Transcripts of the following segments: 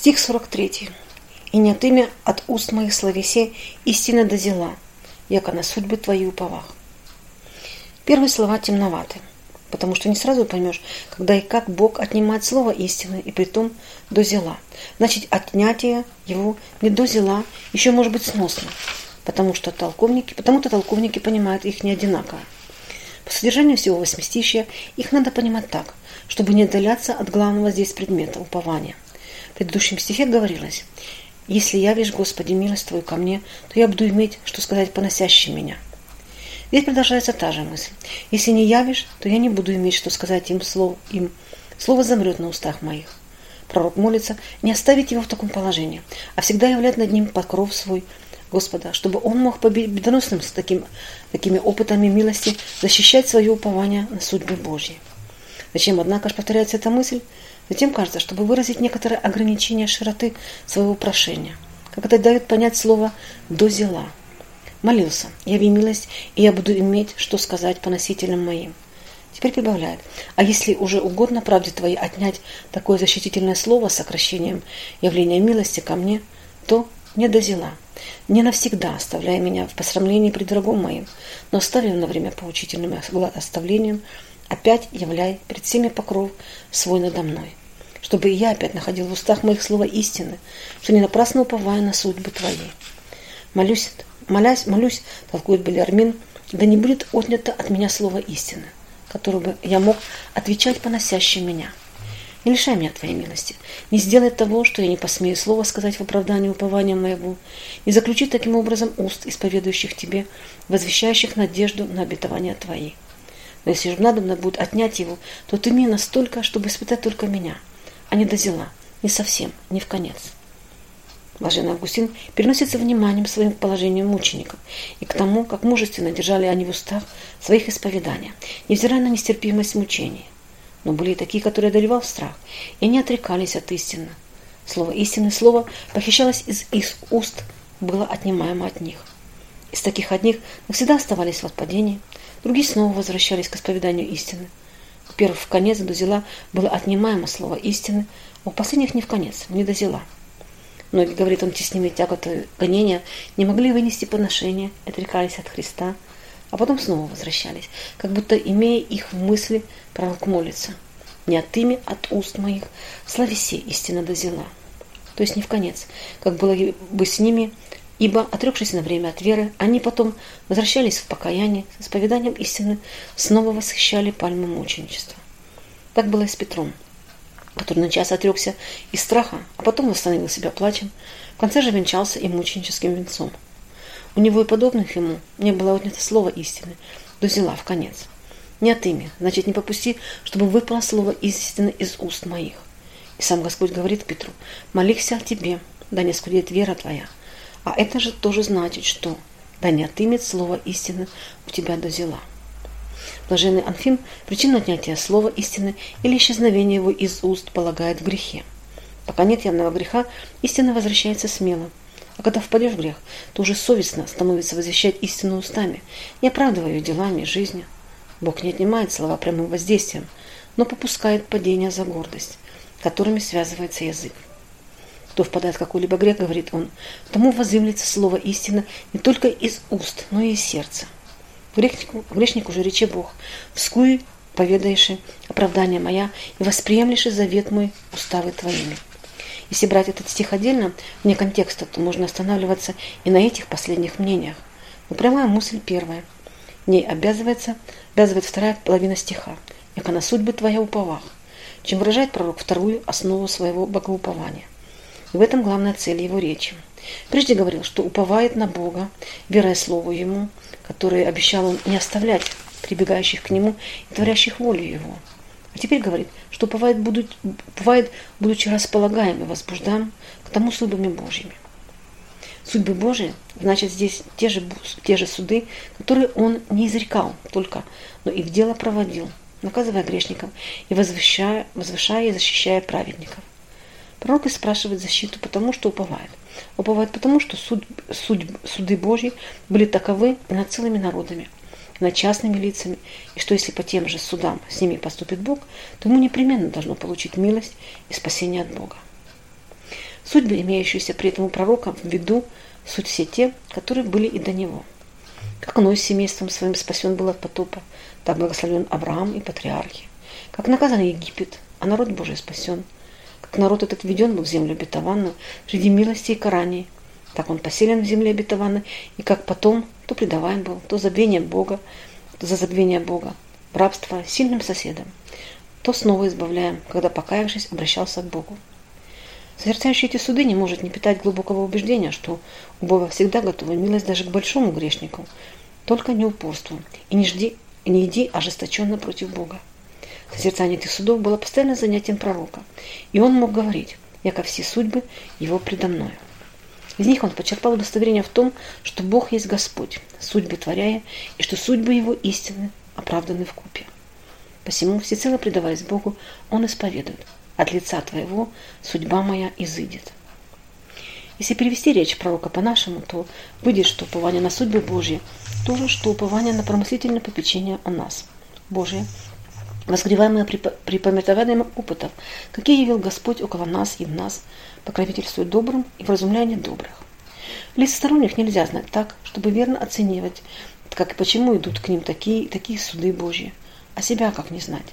Стих 43. «И не от имя от уст моих словесе истина дозела, яко на судьбы твои уповах». Первые слова темноваты, потому что не сразу поймешь, когда и как Бог отнимает слово истины, и притом дозела. Значит, отнятие его не дозела еще может быть сносно, потому что толковники, потому-то толковники понимают их не одинаково. По содержанию всего восьмистищия их надо понимать так, чтобы не отдаляться от главного здесь предмета – упования. Предыдущем стихе говорилось «Если явишь, Господи, милость Твою ко мне, то я буду иметь, что сказать поносящим меня». Здесь продолжается та же мысль. Если не явишь, то я не буду иметь, что сказать им слово, им. Слово замрет на устах моих. Пророк молится не оставить его в таком положении, а всегда являть над ним покров свой Господа, чтобы он мог победоносным с таким, такими опытами милости защищать свое упование на судьбы Божьи. Зачем, однако же, повторяется эта мысль? Затем кажется, чтобы выразить некоторое ограничение широты своего прошения. Как это дает понять слово «дозела». Молился, яви милость, и я буду иметь, что сказать по носителям моим. Теперь прибавляет, а если уже угодно правде твоей отнять такое защитительное слово с сокращением явления милости ко мне, то не дозела, не навсегда оставляя меня в посрамлении пред врагом моим, но оставив на время поучительным оставлением, опять являй пред всеми покров свой надо мной, чтобы и я опять находил в устах моих слова истины, что не напрасно уповая на судьбы твои. Молюсь, молясь, молюсь, толкует Белярмин, да не будет отнято от меня слово истины, которое бы я мог отвечать поносящим меня. Не лишай меня Твоей милости. Не сделай того, что я не посмею слова сказать в оправдании упования моего. Не заключи таким образом уст, исповедующих Тебе, возвещающих надежду на обетование Твои. Но если же надо будет отнять его, то ты мне настолько, чтобы испытать только меня, а не до зела, не совсем, не в конец. Блаженный Августин переносится вниманием своим к положению мучеников и к тому, как мужественно держали они в устах своих исповедания, невзирая на нестерпимость мучений. Но были и такие, которые одолевал страх, и они отрекались от истины. Слово истины, слово похищалось из их уст, было отнимаемо от них. Из таких одних навсегда оставались в отпадении, другие снова возвращались к исповеданию истины. У первых в конец до зела было отнимаемо слово истины, а у последних не в конец, не до зела. Многие, говорит он, теснины тяготы гонения, не могли вынести поношения, отрекались от Христа – а потом снова возвращались, как будто, имея их в мысли, пророк молится. Не от ими, от уст моих, славесе истина дозела. То есть не в конец, как было бы с ними, ибо, отрекшись на время от веры, они потом возвращались в покаяние, с исповеданием истины, снова восхищали пальму мученичества. Так было и с Петром, который на час отрекся из страха, а потом восстановил себя плачем, в конце же венчался и мученическим венцом – у него и подобных ему не было отнято слово истины, до зела в конец. Не от ими, значит, не попусти, чтобы выпало слово истины из уст моих. И сам Господь говорит Петру, молихся о тебе, да не скудеет вера твоя. А это же тоже значит, что да не отымет слово истины у тебя до зела. Блаженный Анфим причину отнятия слова истины или исчезновения его из уст полагает в грехе. Пока нет явного греха, истина возвращается смело, а когда впадешь в грех, то уже совестно становится возвещать истину устами, не оправдывая ее делами и жизнью. Бог не отнимает слова прямым воздействием, но попускает падение за гордость, которыми связывается язык. Кто впадает в какой-либо грех, говорит он, тому возымлется слово истина не только из уст, но и из сердца. Грешнику, грешнику же рече Бог, вскуй поведаешь оправдание моя и восприемлешь завет мой уставы твоими. Если брать этот стих отдельно, вне контекста, то можно останавливаться и на этих последних мнениях. Но прямая мысль первая. Ней обязывается, обязывает вторая половина стиха. «Яко на судьбы твоя уповах», чем выражает пророк вторую основу своего богоупования. И в этом главная цель его речи. Прежде говорил, что уповает на Бога, верая Слову Ему, которое обещал он не оставлять прибегающих к Нему и творящих волю Его. А теперь говорит, что бывает, будут, бывает будучи располагаем и возбуждаем к тому судьбами Божьими. Судьбы Божьи, значит, здесь те же, те же суды, которые он не изрекал только, но и в дело проводил, наказывая грешников и возвышая, возвышая и защищая праведников. Пророк и спрашивает защиту, потому что уповает. Уповает потому, что суд, суд, суды Божьи были таковы над целыми народами – над частными лицами, и что если по тем же судам с ними поступит Бог, то ему непременно должно получить милость и спасение от Бога. Судьбы, имеющиеся при этом у пророка в виду, суть все те, которые были и до него. Как Ной с семейством своим спасен был от потопа, так благословен Авраам и патриархи. Как наказан Египет, а народ Божий спасен. Как народ этот введен был в землю обетованную, среди милости и караний, так он поселен в земле обетованной, и как потом то предаваем был, то забвение Бога, то за забвение Бога, рабство сильным соседом, то снова избавляем, когда, покаявшись, обращался к Богу. Созерцающий эти суды не может не питать глубокого убеждения, что у Бога всегда готова милость даже к большому грешнику, только не упорству, и не жди, не иди ожесточенно против Бога. Созерцание этих судов было постоянно занятием пророка, и он мог говорить, яко все судьбы его предо мною. Из них он почерпал удостоверение в том, что Бог есть Господь, судьбы творяя, и что судьбы его истины оправданы в купе. Посему, всецело предаваясь Богу, он исповедует, от лица твоего судьба моя изыдет. Если перевести речь пророка по-нашему, то выйдет, что упование на судьбы Божьи – то же, что упование на промыслительное попечение о нас. Божие, возгреваемое при, при пометованием опытов, какие явил Господь около нас и в нас, покровительствует добрым и вразумляя недобрых. Лиц сторонних нельзя знать так, чтобы верно оценивать, как и почему идут к ним такие, такие суды Божьи, а себя как не знать.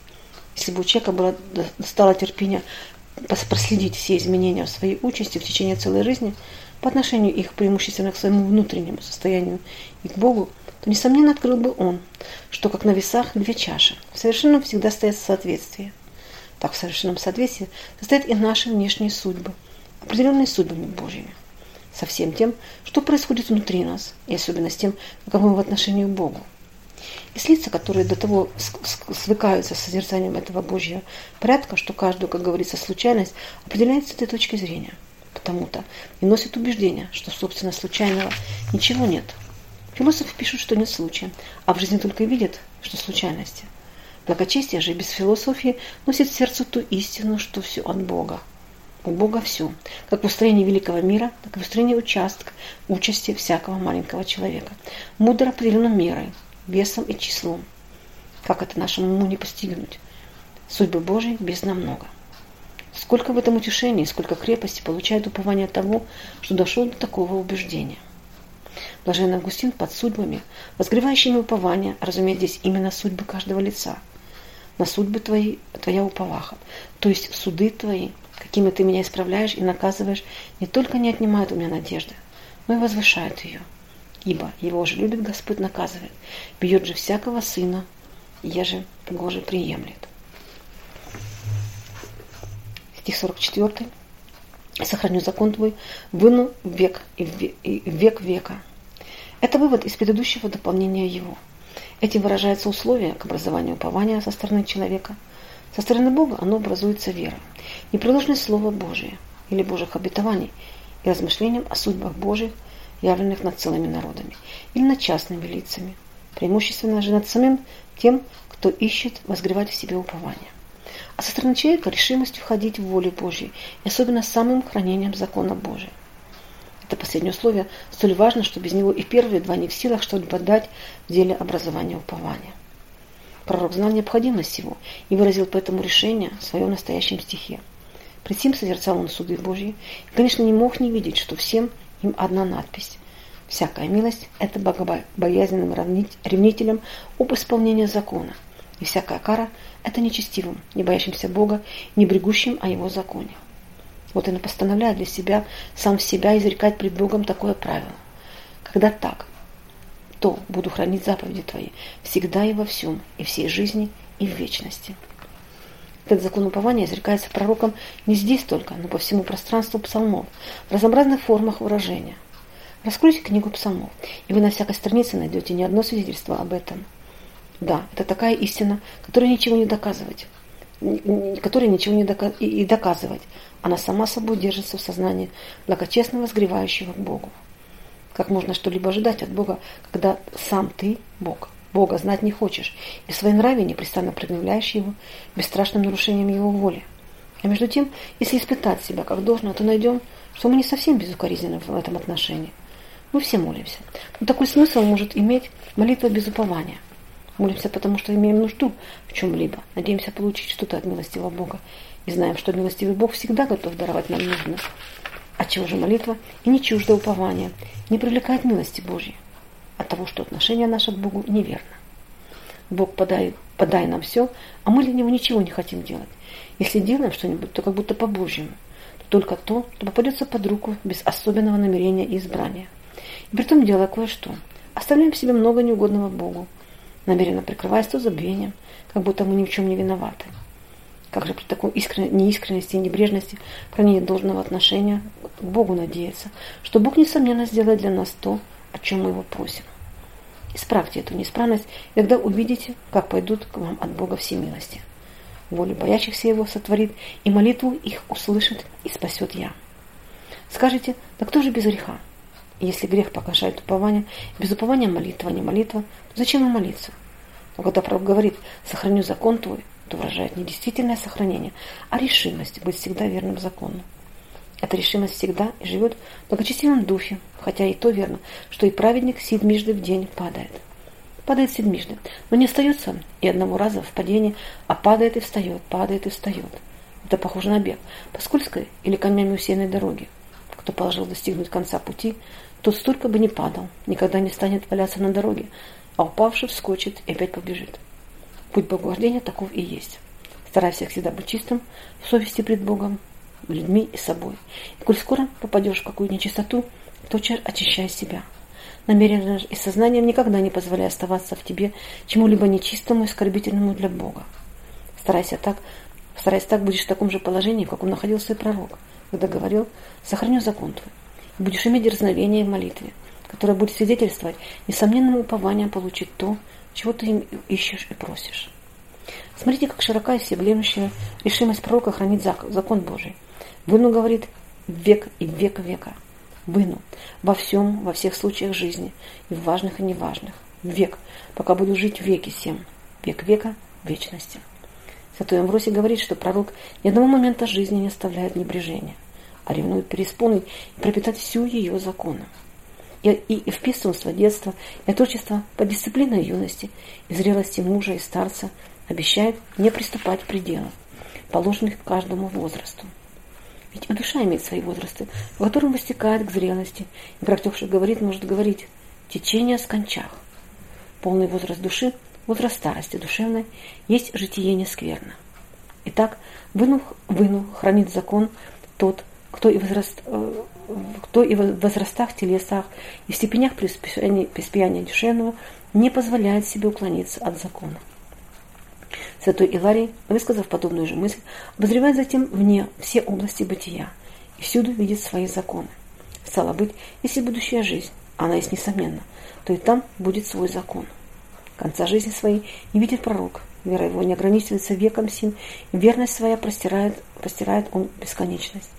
Если бы у человека было, стало терпение проследить все изменения в своей участи в течение целой жизни по отношению их преимущественно к своему внутреннему состоянию и к Богу, то, несомненно, открыл бы он, что, как на весах, две чаши, в совершенном всегда стоят в соответствии. Так в совершенном соответствии состоят и наши внешние судьбы, определенные судьбами Божьими, со всем тем, что происходит внутри нас, и особенно с тем, каковы мы в отношении к Богу. Есть лица, которые до того свыкаются с созерцанием этого Божьего порядка, что каждую, как говорится, случайность определяется с этой точки зрения. Потому-то и носит убеждение, что, собственно, случайного ничего нет. Философы пишут, что нет случая, а в жизни только видят, что случайности. Благочестие же без философии носит в сердце ту истину, что все от Бога. У Бога все, как в устроении великого мира, так и в устроении участка, участи всякого маленького человека. Мудро определено мерой, весом и числом. Как это нашему уму не постигнуть? Судьбы Божьей без намного. Сколько в этом утешении, сколько крепости получает упование того, что дошел до такого убеждения. Блаженный Августин под судьбами, возгревающими упования, разумеет здесь именно судьбы каждого лица. На судьбы твои, твоя уповаха, то есть суды твои, какими ты меня исправляешь и наказываешь, не только не отнимают у меня надежды, но и возвышают ее ибо его же любит Господь наказывает, бьет же всякого сына, еже его же приемлет. Стих 44. Сохраню закон твой, выну век и век века. Это вывод из предыдущего дополнения его. Этим выражается условие к образованию упования со стороны человека. Со стороны Бога оно образуется вера, непреложное Слово Божие или Божьих обетований и размышлением о судьбах Божьих явленных над целыми народами, или над частными лицами, преимущественно же над самим тем, кто ищет возгревать в себе упование. А со стороны человека решимость входить в волю Божью, и особенно самым хранением закона Божия. Это последнее условие столь важно, что без него и первые два не в силах что-либо дать в деле образования упования. Пророк знал необходимость его и выразил по этому решение в своем настоящем стихе. Пред сим созерцал он суды Божьи и, конечно, не мог не видеть, что всем им одна надпись. Всякая милость – это богобоязненным ревнителям об исполнении закона. И всякая кара – это нечестивым, не боящимся Бога, не брегущим о Его законе. Вот и постановляет для себя, сам себя изрекать пред Богом такое правило. Когда так, то буду хранить заповеди Твои всегда и во всем, и всей жизни, и в вечности. Этот закон упования изрекается пророком не здесь только, но по всему пространству псалмов, в разнообразных формах выражения. Раскройте книгу псалмов, и вы на всякой странице найдете не одно свидетельство об этом. Да, это такая истина, которой ничего не доказывать, которой ничего не и доказывать. Она сама собой держится в сознании благочестного сгревающего к Богу. Как можно что-либо ожидать от Бога, когда сам ты Бог? Бога знать не хочешь, и в своей нраве непрестанно предъявляешь его бесстрашным нарушением его воли. А между тем, если испытать себя как должно, то найдем, что мы не совсем безукоризненны в этом отношении. Мы все молимся. Но такой смысл может иметь молитва без упования. Молимся, потому что имеем нужду в чем-либо. Надеемся получить что-то от милостивого Бога. И знаем, что милостивый Бог всегда готов даровать нам нужное. Отчего же молитва и не чужда упования, не привлекает милости Божьей от того, что отношение наше к Богу неверно. Бог подай, подай нам все, а мы для Него ничего не хотим делать. Если делаем что-нибудь, то как будто по-божьему. Только то, что попадется под руку без особенного намерения и избрания. И при том делая кое-что. Оставляем в себе много неугодного Богу, намеренно прикрываясь то забвением, как будто мы ни в чем не виноваты. Как же при такой искренней, неискренности и небрежности хранения должного отношения к Богу надеяться, что Бог, несомненно, сделает для нас то, о чем мы его просим. Исправьте эту неисправность, и тогда увидите, как пойдут к вам от Бога все милости. Волю боящихся его сотворит, и молитву их услышит и спасет я. Скажите, да кто же без греха? И если грех покажает упование, без упования молитва, не молитва, то зачем им молиться? Но когда пророк говорит «сохраню закон твой», то выражает не действительное сохранение, а решимость быть всегда верным закону. Эта решимость всегда и живет в благочестивом духе, хотя и то верно, что и праведник седмижды в день падает. Падает седмижды, но не остается и одного раза в падении, а падает и встает, падает и встает. Это похоже на бег по скользкой или камнями усеянной дороге. Кто положил достигнуть конца пути, тот столько бы не падал, никогда не станет валяться на дороге, а упавший вскочит и опять побежит. Путь богоуваждения таков и есть. Старайся всегда быть чистым в совести пред Богом, людьми и собой. И коль скоро попадешь в какую-то нечистоту, тотчас очищай себя. Намеренно и сознанием никогда не позволяй оставаться в тебе чему-либо нечистому и оскорбительному для Бога. Старайся так, старайся так, будешь в таком же положении, в каком находился и пророк, когда говорил «сохраню закон твой». И будешь иметь дерзновение в молитве, которое будет свидетельствовать несомненным упованием получить то, чего ты им ищешь и просишь. Смотрите, как широка и всеблемущая решимость пророка хранить закон Божий. Выну, говорит, век и век века. Выну. Во всем, во всех случаях жизни, и в важных, и неважных. Век, пока буду жить в веке всем. Век века вечности. Святой Амвросий говорит, что пророк ни одного момента жизни не оставляет небрежения, а ревнует переисполнить и пропитать всю ее законом. И, и, и в писанство детства, и отрочество по дисциплиной юности, и зрелости мужа и старца обещает не приступать к пределам, положенных каждому возрасту. Ведь и душа имеет свои возрасты, в котором выстекает к зрелости, и как говорит, может говорить «течение скончах». Полный возраст души, возраст старости душевной, есть житие нескверно. Итак, выну, выну хранит закон тот, кто и, возраст, э, кто и в возрастах, телесах и в степенях преуспеяния душевного не позволяет себе уклониться от закона. Святой Иларий, высказав подобную же мысль, обозревает затем вне все области бытия и всюду видит свои законы. Стало быть, если будущая жизнь, она есть несомненно, то и там будет свой закон. Конца жизни своей не видит пророк, вера его не ограничивается веком сим, верность своя простирает, простирает он бесконечность.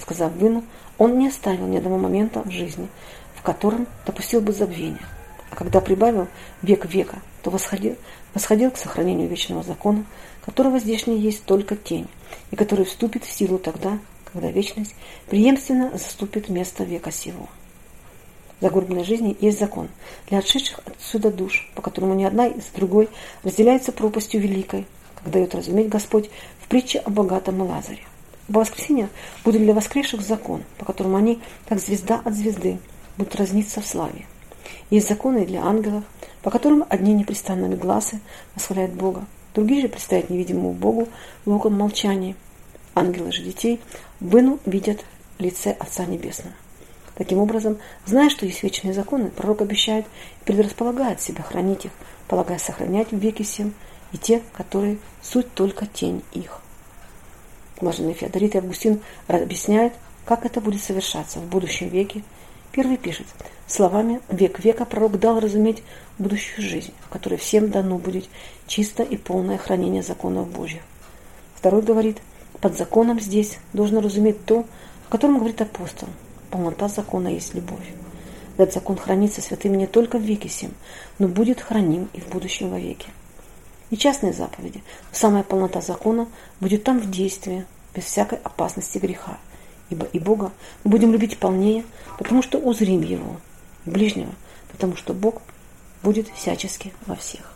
Сказав выну, он не оставил ни одного момента в жизни, в котором допустил бы забвение. А когда прибавил век века, то восходил, восходил к сохранению вечного закона, которого здешний есть только тень, и который вступит в силу тогда, когда вечность преемственно заступит место века сего. Загробной жизни есть закон для отшедших отсюда душ, по которому ни одна из другой разделяется пропастью великой, как дает разуметь Господь в притче о богатом Лазаре. По воскресенье будет для воскресших закон, по которому они, как звезда от звезды, будут разниться в славе. Есть законы для ангелов, по которым одни непрестанными глазы восхваляют Бога, другие же предстоят невидимому Богу в луком молчании. Ангелы же детей выну видят лице Отца Небесного. Таким образом, зная, что есть вечные законы, пророк обещает и предрасполагает себя хранить их, полагая сохранять в веке всем и те, которые суть только тень их. Блаженный Феодорит и Августин объясняют, как это будет совершаться в будущем веке. Первый пишет, словами «век века» пророк дал разуметь будущую жизнь, в которой всем дано будет чисто и полное хранение законов Божьих. Второй говорит, под законом здесь должно разуметь то, о котором говорит апостол. Полнота закона есть любовь. Этот закон хранится святыми не только в веке сим, но будет храним и в будущем веке и частные заповеди. Самая полнота закона будет там в действии, без всякой опасности греха. Ибо и Бога мы будем любить полнее, потому что узрим Его, ближнего, потому что Бог будет всячески во всех.